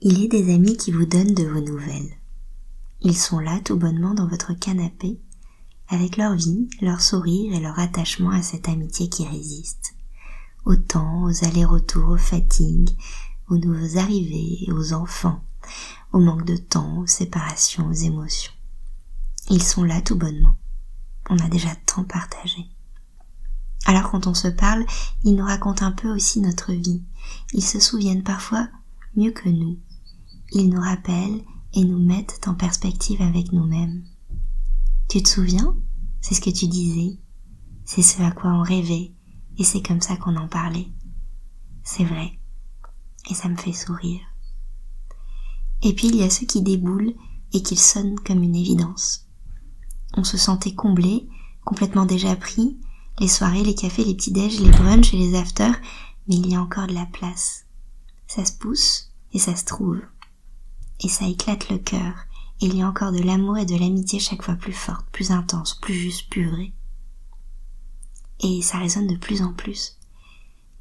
Il est des amis qui vous donnent de vos nouvelles. Ils sont là tout bonnement dans votre canapé, avec leur vie, leur sourire et leur attachement à cette amitié qui résiste. Au temps, aux allers-retours, aux fatigues, aux nouveaux arrivées, aux enfants, au manque de temps, aux séparations, aux émotions. Ils sont là tout bonnement. On a déjà tant partagé. Alors quand on se parle, ils nous racontent un peu aussi notre vie. Ils se souviennent parfois mieux que nous ils nous rappellent et nous mettent en perspective avec nous-mêmes. Tu te souviens? C'est ce que tu disais, c'est ce à quoi on rêvait, et c'est comme ça qu'on en parlait. C'est vrai, et ça me fait sourire. Et puis il y a ceux qui déboulent et qui sonnent comme une évidence. On se sentait comblé, complètement déjà pris, les soirées, les cafés, les petits déj, les brunchs et les afters, mais il y a encore de la place. Ça se pousse et ça se trouve et ça éclate le cœur, et il y a encore de l'amour et de l'amitié chaque fois plus forte, plus intense, plus juste, plus vrai. Et ça résonne de plus en plus.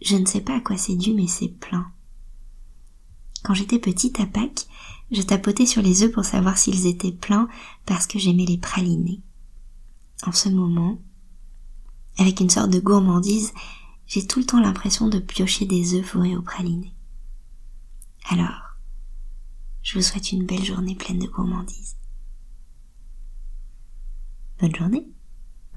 Je ne sais pas à quoi c'est dû, mais c'est plein. Quand j'étais petite à Pâques, je tapotais sur les œufs pour savoir s'ils étaient pleins parce que j'aimais les praliner. En ce moment, avec une sorte de gourmandise, j'ai tout le temps l'impression de piocher des œufs fourrés au praliné. Alors, je vous souhaite une belle journée pleine de gourmandise. Bonne journée